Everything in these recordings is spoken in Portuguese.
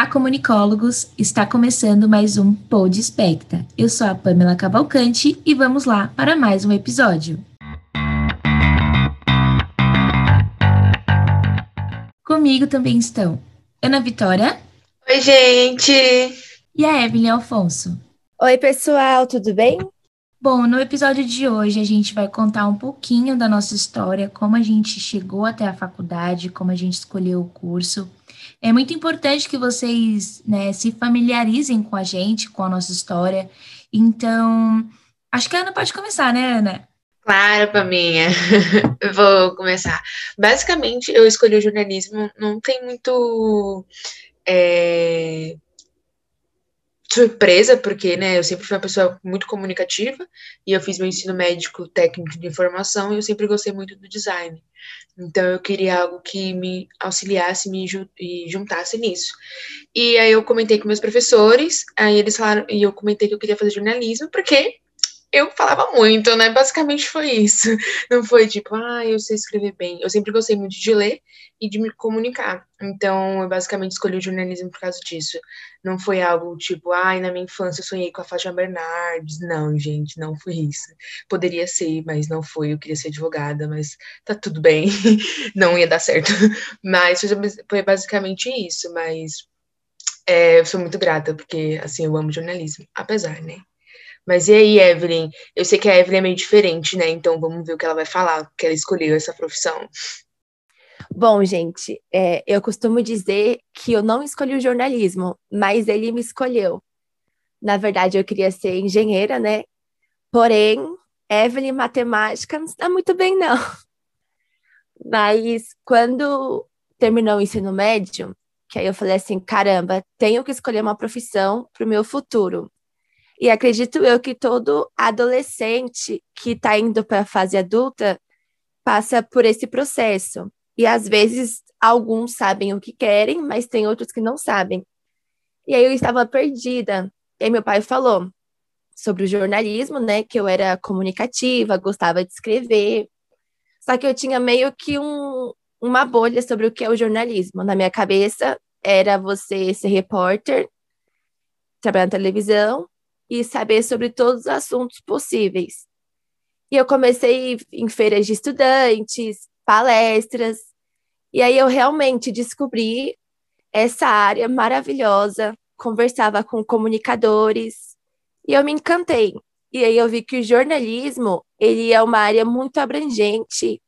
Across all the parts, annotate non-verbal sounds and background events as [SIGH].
Olá, comunicólogos! Está começando mais um Pod Especta. Eu sou a Pamela Cavalcante e vamos lá para mais um episódio. Comigo também estão Ana Vitória. Oi, gente! E a Evelyn Alfonso. Oi, pessoal, tudo bem? Bom, no episódio de hoje a gente vai contar um pouquinho da nossa história, como a gente chegou até a faculdade, como a gente escolheu o curso é muito importante que vocês né, se familiarizem com a gente, com a nossa história. Então, acho que a Ana pode começar, né, Ana? Claro, Paminha. [LAUGHS] vou começar. Basicamente, eu escolhi o jornalismo, não tem muito. É surpresa, porque, né, eu sempre fui uma pessoa muito comunicativa e eu fiz meu ensino médico técnico de informação e eu sempre gostei muito do design. Então eu queria algo que me auxiliasse me e juntasse nisso. E aí eu comentei com meus professores, aí eles falaram, e eu comentei que eu queria fazer jornalismo, porque eu falava muito, né? Basicamente foi isso. Não foi tipo, ah, eu sei escrever bem. Eu sempre gostei muito de ler e de me comunicar. Então, eu basicamente escolhi o jornalismo por causa disso. Não foi algo tipo, ai, ah, na minha infância eu sonhei com a Fátima Bernardes. Não, gente, não foi isso. Poderia ser, mas não foi. Eu queria ser advogada, mas tá tudo bem. [LAUGHS] não ia dar certo. Mas foi basicamente isso. Mas é, eu sou muito grata, porque, assim, eu amo jornalismo. Apesar, né? Mas e aí, Evelyn? Eu sei que a Evelyn é meio diferente, né? Então vamos ver o que ela vai falar, que ela escolheu essa profissão. Bom, gente, é, eu costumo dizer que eu não escolhi o jornalismo, mas ele me escolheu. Na verdade, eu queria ser engenheira, né? Porém, Evelyn matemática não está muito bem, não. [LAUGHS] Mas quando terminou o ensino médio, que aí eu falei assim, caramba, tenho que escolher uma profissão para o meu futuro. E acredito eu que todo adolescente que está indo para a fase adulta passa por esse processo. E às vezes alguns sabem o que querem, mas tem outros que não sabem. E aí eu estava perdida. E aí meu pai falou sobre o jornalismo, né? Que eu era comunicativa, gostava de escrever. Só que eu tinha meio que um, uma bolha sobre o que é o jornalismo. Na minha cabeça era você ser repórter, trabalhar na televisão e saber sobre todos os assuntos possíveis. E eu comecei em feiras de estudantes, palestras, e aí eu realmente descobri essa área maravilhosa, conversava com comunicadores, e eu me encantei. E aí eu vi que o jornalismo, ele é uma área muito abrangente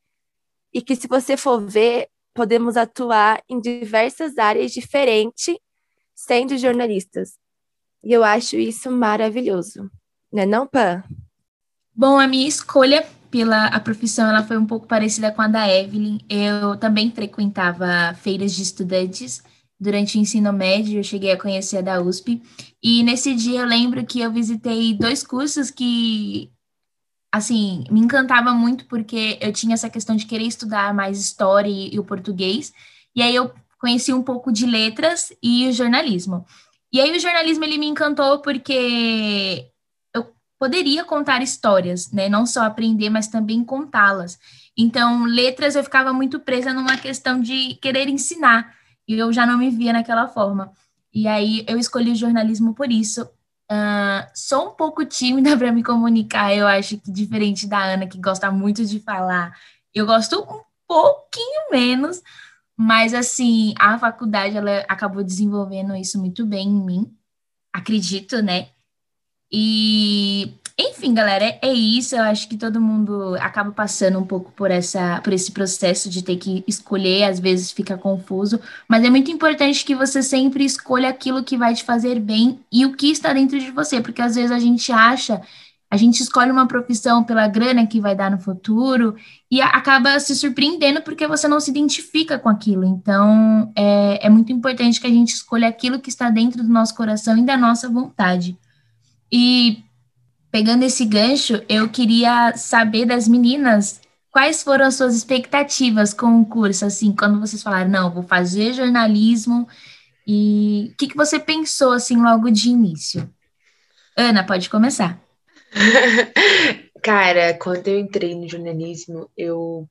e que se você for ver, podemos atuar em diversas áreas diferentes sendo jornalistas. E eu acho isso maravilhoso. Né não, Pan? Bom, a minha escolha pela a profissão ela foi um pouco parecida com a da Evelyn. Eu também frequentava feiras de estudantes durante o ensino médio, eu cheguei a conhecer a da USP. E nesse dia eu lembro que eu visitei dois cursos que assim, me encantava muito porque eu tinha essa questão de querer estudar mais história e, e o português. E aí eu conheci um pouco de letras e jornalismo. E aí o jornalismo ele me encantou porque eu poderia contar histórias, né? Não só aprender, mas também contá-las. Então, letras eu ficava muito presa numa questão de querer ensinar, e eu já não me via naquela forma. E aí eu escolhi o jornalismo por isso. Uh, sou um pouco tímida [LAUGHS] para me comunicar, eu acho que diferente da Ana, que gosta muito de falar, eu gosto um pouquinho menos, mas, assim, a faculdade, ela acabou desenvolvendo isso muito bem em mim, acredito, né? E, enfim, galera, é isso. Eu acho que todo mundo acaba passando um pouco por, essa, por esse processo de ter que escolher, às vezes fica confuso, mas é muito importante que você sempre escolha aquilo que vai te fazer bem e o que está dentro de você, porque às vezes a gente acha a gente escolhe uma profissão pela grana que vai dar no futuro e acaba se surpreendendo porque você não se identifica com aquilo. Então, é, é muito importante que a gente escolha aquilo que está dentro do nosso coração e da nossa vontade. E pegando esse gancho, eu queria saber das meninas quais foram as suas expectativas com o curso, assim, quando vocês falaram, não, vou fazer jornalismo, e o que, que você pensou, assim, logo de início? Ana, pode começar. [LAUGHS] Cara, quando eu entrei no jornalismo, eu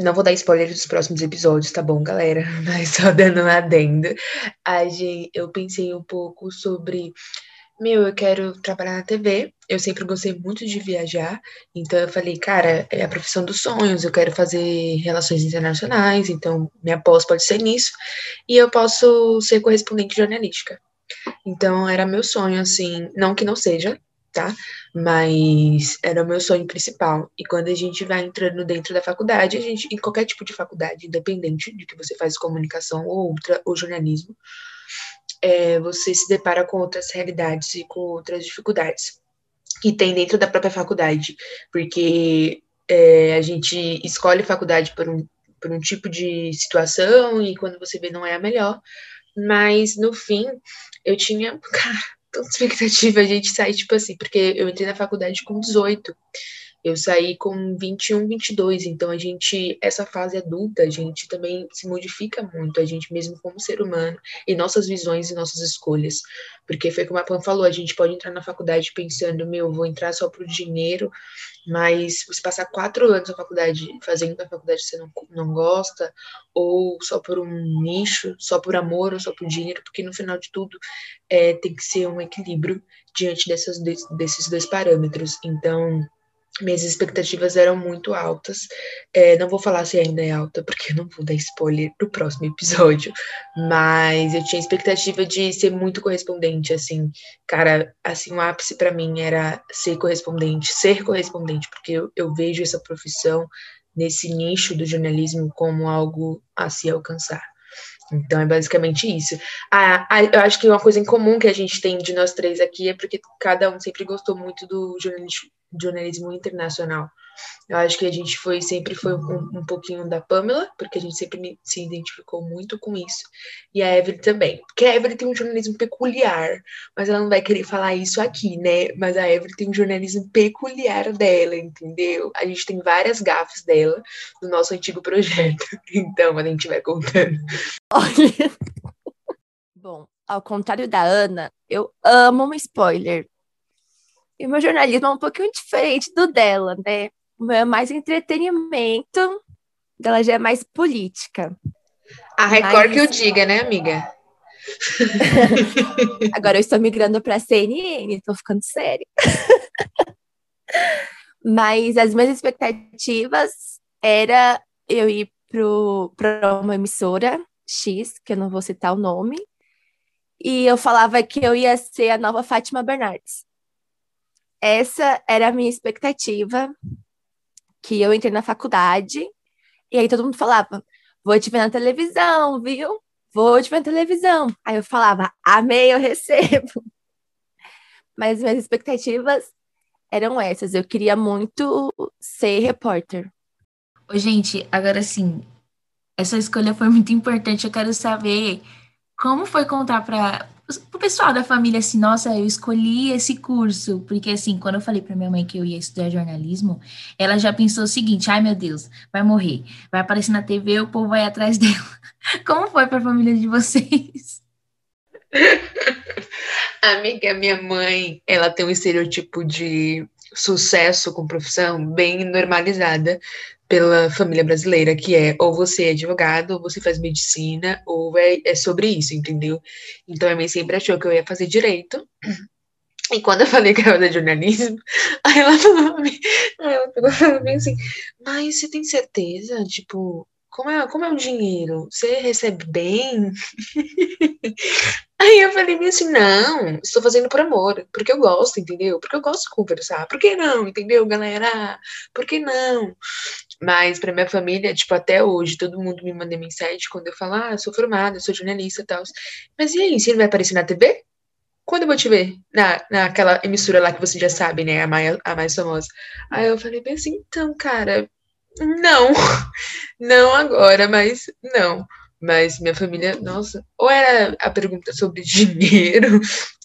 não vou dar spoiler dos próximos episódios, tá bom, galera? [LAUGHS] Mas só dando um adendo. A gente, eu pensei um pouco sobre. Meu, eu quero trabalhar na TV. Eu sempre gostei muito de viajar. Então eu falei, cara, é a profissão dos sonhos. Eu quero fazer relações internacionais. Então minha pós pode ser nisso. E eu posso ser correspondente jornalística. Então era meu sonho, assim. Não que não seja, tá? Mas era o meu sonho principal. E quando a gente vai entrando dentro da faculdade, a gente, em qualquer tipo de faculdade, independente de que você faz comunicação ou outra, ou jornalismo, é, você se depara com outras realidades e com outras dificuldades que tem dentro da própria faculdade, porque é, a gente escolhe faculdade por um, por um tipo de situação e quando você vê não é a melhor, mas no fim eu tinha, [LAUGHS] cara, tanta expectativa a gente sair, tipo assim, porque eu entrei na faculdade com 18. Eu saí com 21, 22, então a gente, essa fase adulta, a gente também se modifica muito, a gente mesmo como ser humano, e nossas visões e nossas escolhas. Porque foi como a Pan falou, a gente pode entrar na faculdade pensando, meu, vou entrar só pro dinheiro, mas você passar quatro anos na faculdade, fazendo a faculdade que você não, não gosta, ou só por um nicho, só por amor ou só por dinheiro, porque no final de tudo é, tem que ser um equilíbrio diante dessas, desses dois parâmetros. Então, minhas expectativas eram muito altas. É, não vou falar se ainda é alta, porque eu não vou dar spoiler pro próximo episódio. Mas eu tinha expectativa de ser muito correspondente, assim. Cara, assim, o ápice para mim era ser correspondente, ser correspondente, porque eu, eu vejo essa profissão nesse nicho do jornalismo como algo a se alcançar. Então é basicamente isso. Eu acho que uma coisa em comum que a gente tem de nós três aqui é porque cada um sempre gostou muito do jornalismo, jornalismo internacional. Eu acho que a gente foi sempre foi um, um, pouquinho da Pamela, porque a gente sempre se identificou muito com isso. E a Evelyn também. Porque a Evelyn tem um jornalismo peculiar, mas ela não vai querer falar isso aqui, né? Mas a Evelyn tem um jornalismo peculiar dela, entendeu? A gente tem várias gafes dela no nosso antigo projeto. [LAUGHS] Então, a gente vai contando. Bom, ao contrário da Ana, eu amo um spoiler. E o meu jornalismo é um pouquinho diferente do dela, né? O meu é mais entretenimento, dela já é mais política. A Record que eu diga, né, amiga? [LAUGHS] Agora eu estou migrando para a CNN, estou ficando séria. [LAUGHS] Mas as minhas expectativas era eu ir para uma emissora X, que eu não vou citar o nome, e eu falava que eu ia ser a nova Fátima Bernardes. Essa era a minha expectativa, que eu entrei na faculdade, e aí todo mundo falava, vou te ver na televisão, viu? Vou te ver na televisão. Aí eu falava, amei, eu recebo. [LAUGHS] Mas minhas expectativas eram essas. Eu queria muito ser repórter. Ô, gente, agora sim, essa escolha foi muito importante. Eu quero saber como foi contar para o pessoal da família assim, nossa, eu escolhi esse curso, porque assim, quando eu falei para minha mãe que eu ia estudar jornalismo, ela já pensou o seguinte: ai meu Deus, vai morrer, vai aparecer na TV, o povo vai atrás [LAUGHS] dela. Como foi para a família de vocês? [LAUGHS] Amiga, minha mãe, ela tem um estereotipo de sucesso com profissão bem normalizada pela família brasileira, que é ou você é advogado, ou você faz medicina, ou é, é sobre isso, entendeu? Então a mãe sempre achou que eu ia fazer direito. E quando eu falei que eu fazer jornalismo, [LAUGHS] aí ela falou aí ela pegou e falou assim, mas você tem certeza? Tipo, como é, como é o dinheiro? Você recebe bem? [LAUGHS] Aí eu falei assim, não, estou fazendo por amor, porque eu gosto, entendeu? Porque eu gosto de conversar. Por que não, entendeu, galera? Por que não? Mas para minha família, tipo, até hoje, todo mundo me manda mensagem quando eu falo, ah, eu sou formada, sou jornalista e tal. Mas e aí, você não vai aparecer na TV? Quando eu vou te ver? Na, naquela emissora lá que você já sabe, né? A mais, a mais famosa. Aí eu falei bem assim, então, cara, não. [LAUGHS] Não agora, mas não. Mas minha família, nossa, ou era a pergunta sobre [LAUGHS] dinheiro,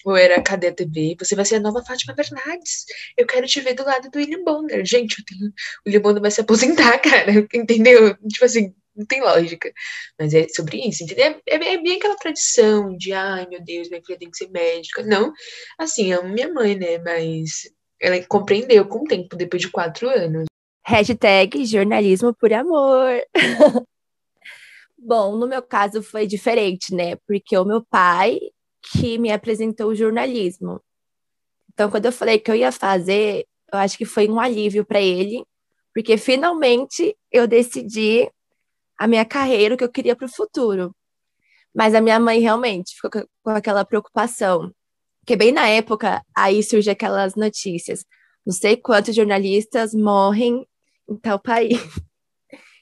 ou era cadê a TV? Você vai ser a nova Fátima Bernardes. Eu quero te ver do lado do William Bonner. Gente, tenho... o William Bonner vai se aposentar, [LAUGHS] cara. Entendeu? Tipo assim, não tem lógica. Mas é sobre isso, entendeu? É, é, é bem aquela tradição de, ai meu Deus, minha filha tem que ser médica. Não, assim, amo minha mãe, né? Mas ela compreendeu com o tempo, depois de quatro anos. Hashtag jornalismo por amor. [LAUGHS] Bom, no meu caso foi diferente, né? Porque o meu pai que me apresentou o jornalismo. Então, quando eu falei que eu ia fazer, eu acho que foi um alívio para ele, porque finalmente eu decidi a minha carreira, o que eu queria para o futuro. Mas a minha mãe realmente ficou com aquela preocupação. Porque bem na época, aí surge aquelas notícias. Não sei quantos jornalistas morrem em tal país.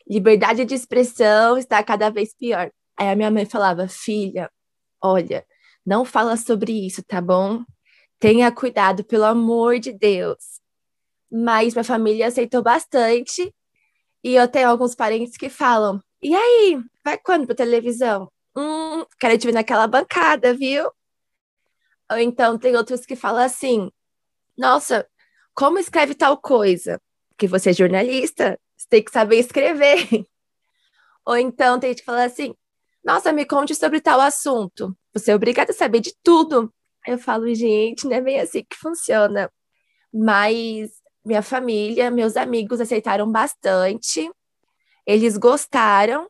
Liberdade de expressão está cada vez pior. Aí a minha mãe falava, filha, olha, não fala sobre isso, tá bom? Tenha cuidado, pelo amor de Deus. Mas minha família aceitou bastante. E eu tenho alguns parentes que falam: e aí, vai quando pra televisão? Hum, quero te ver naquela bancada, viu? Ou então tem outros que falam assim: nossa, como escreve tal coisa? Porque você é jornalista, você tem que saber escrever. [LAUGHS] Ou então tem gente que fala assim: nossa, me conte sobre tal assunto. Você é obrigada a saber de tudo. Eu falo, gente, não é bem assim que funciona. Mas minha família, meus amigos aceitaram bastante, eles gostaram,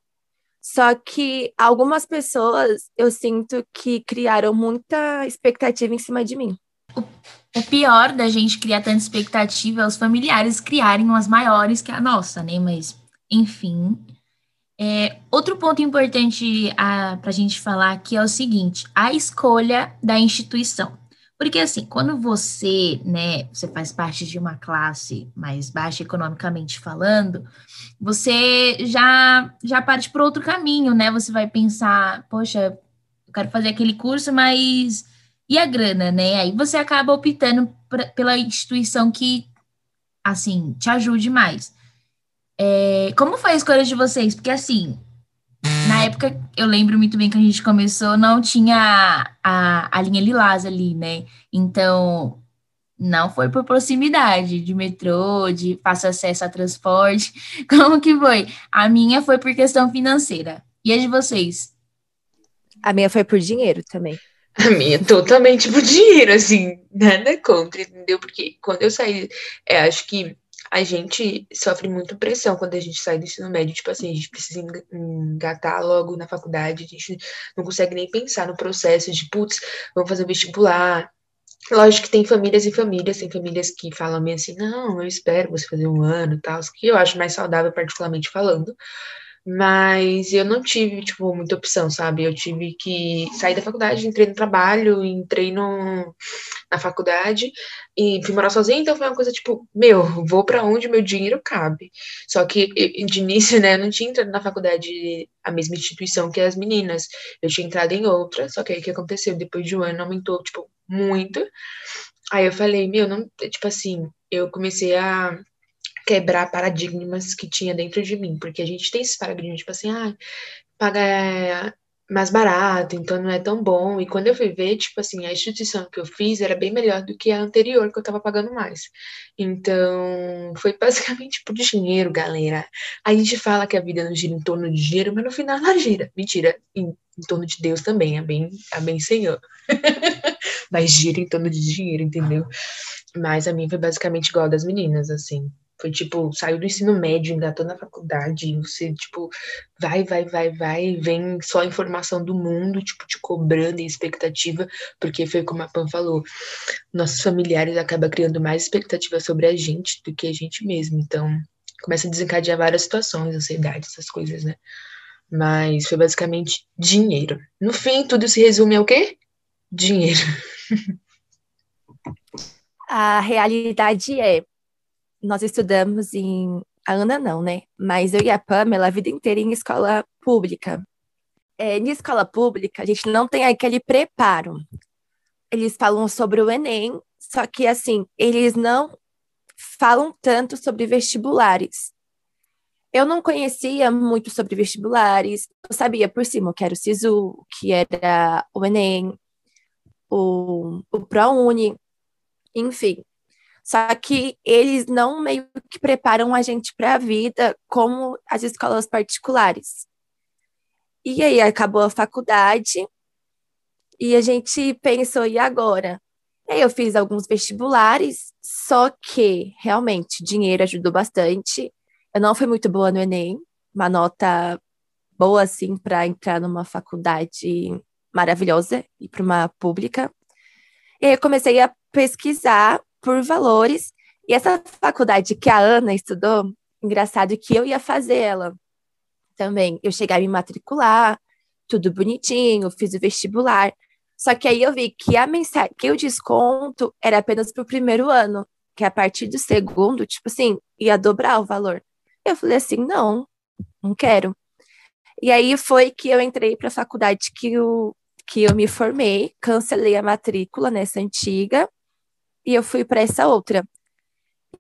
só que algumas pessoas eu sinto que criaram muita expectativa em cima de mim. O pior da gente criar tanta expectativa é os familiares criarem umas maiores que a nossa, né? Mas, enfim, é, outro ponto importante para a gente falar aqui é o seguinte: a escolha da instituição. Porque assim, quando você, né, você faz parte de uma classe mais baixa economicamente falando, você já já parte para outro caminho, né? Você vai pensar, poxa, eu quero fazer aquele curso, mas e a grana, né? Aí você acaba optando pra, pela instituição que assim te ajude mais. É, como foi a escolha de vocês? Porque, assim, na época, eu lembro muito bem que a gente começou, não tinha a, a linha Lilás ali, né? Então, não foi por proximidade de metrô, de fácil acesso a transporte. [LAUGHS] Como que foi? A minha foi por questão financeira. E a de vocês? A minha foi por dinheiro também. [LAUGHS] A minha totalmente por dinheiro, assim, nada contra, entendeu? Porque quando eu saí, é, acho que a gente sofre muito pressão quando a gente sai do ensino médio. Tipo assim, a gente precisa engatar logo na faculdade, a gente não consegue nem pensar no processo de, putz, vamos fazer vestibular. Lógico que tem famílias e famílias, tem famílias que falam meio assim, não, eu espero você fazer um ano e tal, que eu acho mais saudável, particularmente falando. Mas eu não tive, tipo, muita opção, sabe? Eu tive que sair da faculdade, entrei no trabalho, entrei no, na faculdade e fui morar sozinha, então foi uma coisa tipo, meu, vou para onde meu dinheiro cabe. Só que de início, [LAUGHS] né, eu não tinha entrado na faculdade a mesma instituição que as meninas. Eu tinha entrado em outra, só que aí o que aconteceu? Depois de um ano aumentou, tipo, muito. Aí eu falei, meu, não, tipo assim, eu comecei a quebrar paradigmas que tinha dentro de mim, porque a gente tem esses paradigmas, tipo assim, ah, paga é, mais barato, então não é tão bom. E quando eu fui ver, tipo assim, a instituição que eu fiz era bem melhor do que a anterior, que eu tava pagando mais. Então, foi basicamente por dinheiro, galera. A gente fala que a vida não gira em torno de dinheiro, mas no final ela gira. Mentira, em, em torno de Deus também, bem, é bem Senhor. [LAUGHS] mas gira em torno de dinheiro, entendeu? Mas a minha foi basicamente igual a das meninas, assim. Foi tipo, saiu do ensino médio, engatou na faculdade, você, tipo, vai, vai, vai, vai, vem só a informação do mundo, tipo, te cobrando e expectativa, porque foi como a Pan falou, nossos familiares acabam criando mais expectativa sobre a gente do que a gente mesmo. Então, começa a desencadear várias situações, ansiedade, essas coisas, né? Mas foi basicamente dinheiro. No fim, tudo se resume ao quê? Dinheiro. [LAUGHS] A realidade é nós estudamos em. A Ana não, né? Mas eu e a Pamela a vida inteira em escola pública. É, em escola pública, a gente não tem aquele preparo. Eles falam sobre o Enem, só que, assim, eles não falam tanto sobre vestibulares. Eu não conhecia muito sobre vestibulares, eu sabia por cima o que era o SISU, o que era o Enem, o, o ProUni, enfim. Só que eles não meio que preparam a gente para a vida como as escolas particulares. E aí acabou a faculdade e a gente pensou, e agora? E aí eu fiz alguns vestibulares, só que realmente dinheiro ajudou bastante. Eu não fui muito boa no Enem, uma nota boa assim para entrar numa faculdade maravilhosa e para uma pública. E aí eu comecei a pesquisar por valores. E essa faculdade que a Ana estudou, engraçado que eu ia fazer ela também. Eu cheguei a me matricular, tudo bonitinho, fiz o vestibular. Só que aí eu vi que a mensagem, que o desconto era apenas para o primeiro ano, que a partir do segundo, tipo assim, ia dobrar o valor. Eu falei assim, não, não quero. E aí foi que eu entrei para a faculdade que eu, que eu me formei, cancelei a matrícula nessa antiga e eu fui para essa outra.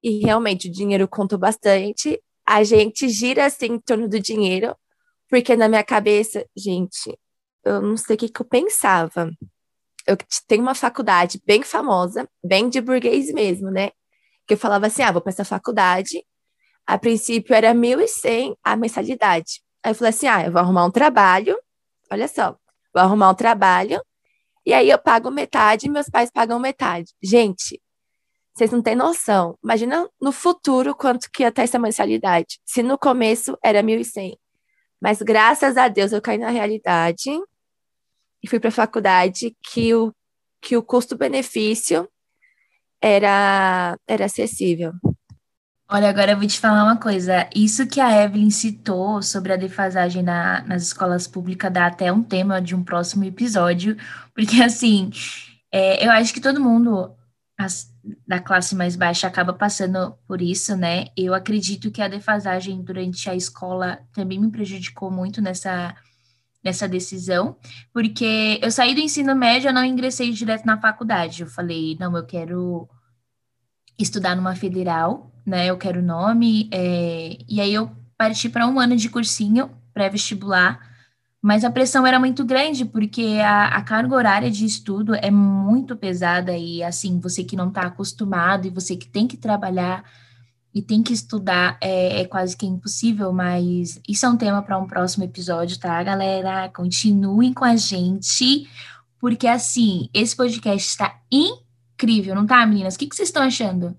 E realmente o dinheiro contou bastante. A gente gira assim em torno do dinheiro, porque na minha cabeça, gente, eu não sei o que, que eu pensava. Eu tenho uma faculdade bem famosa, bem de burguês mesmo, né? Que eu falava assim: ah, vou para essa faculdade. A princípio era 1.100 a mensalidade. Aí eu falei assim: ah, eu vou arrumar um trabalho. Olha só, vou arrumar um trabalho. E aí eu pago metade, meus pais pagam metade. Gente, vocês não têm noção. Imagina no futuro quanto que ia ter essa mensalidade. Se no começo era 1.100. Mas graças a Deus eu caí na realidade e fui para a faculdade que o, que o custo-benefício era, era acessível. Olha, agora eu vou te falar uma coisa. Isso que a Evelyn citou sobre a defasagem na, nas escolas públicas dá até um tema de um próximo episódio, porque assim, é, eu acho que todo mundo as, da classe mais baixa acaba passando por isso, né? Eu acredito que a defasagem durante a escola também me prejudicou muito nessa, nessa decisão, porque eu saí do ensino médio, eu não ingressei direto na faculdade. Eu falei, não, eu quero estudar numa federal, né? Eu quero nome. É... E aí eu parti para um ano de cursinho pré-vestibular, mas a pressão era muito grande, porque a, a, carga horária de estudo é muito pesada e, assim, você que não está acostumado e você que tem que trabalhar e tem que estudar é, é quase que impossível, mas isso é um tema para um próximo episódio, tá, galera? Continuem com a gente, porque, assim, esse podcast está incrível, não tá, meninas? O que, que vocês estão achando?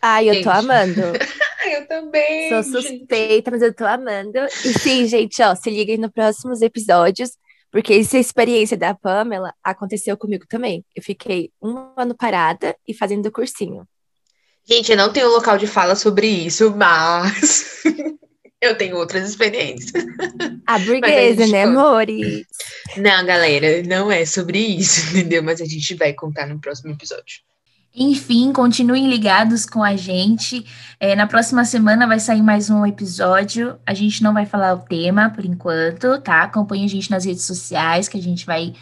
Ai, eu gente. tô amando. [LAUGHS] eu também. Sou suspeita, gente. mas eu tô amando. E sim, gente, ó, se liguem nos próximos episódios, porque essa experiência da Pamela aconteceu comigo também. Eu fiquei um ano parada e fazendo cursinho. Gente, eu não tenho local de fala sobre isso, mas [LAUGHS] eu tenho outras experiências. A burguesa, né, amores? Não, galera, não é sobre isso, [LAUGHS] entendeu? Mas a gente vai contar no próximo episódio. Enfim, continuem ligados com a gente. É, na próxima semana vai sair mais um episódio. A gente não vai falar o tema por enquanto, tá? Acompanhe a gente nas redes sociais, que a gente vai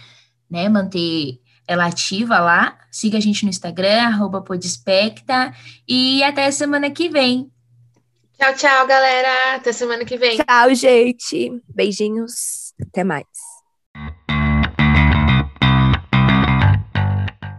né, manter ela ativa lá. Siga a gente no Instagram, arroba Podespecta. E até semana que vem. Tchau, tchau, galera. Até semana que vem. Tchau, gente. Beijinhos. Até mais.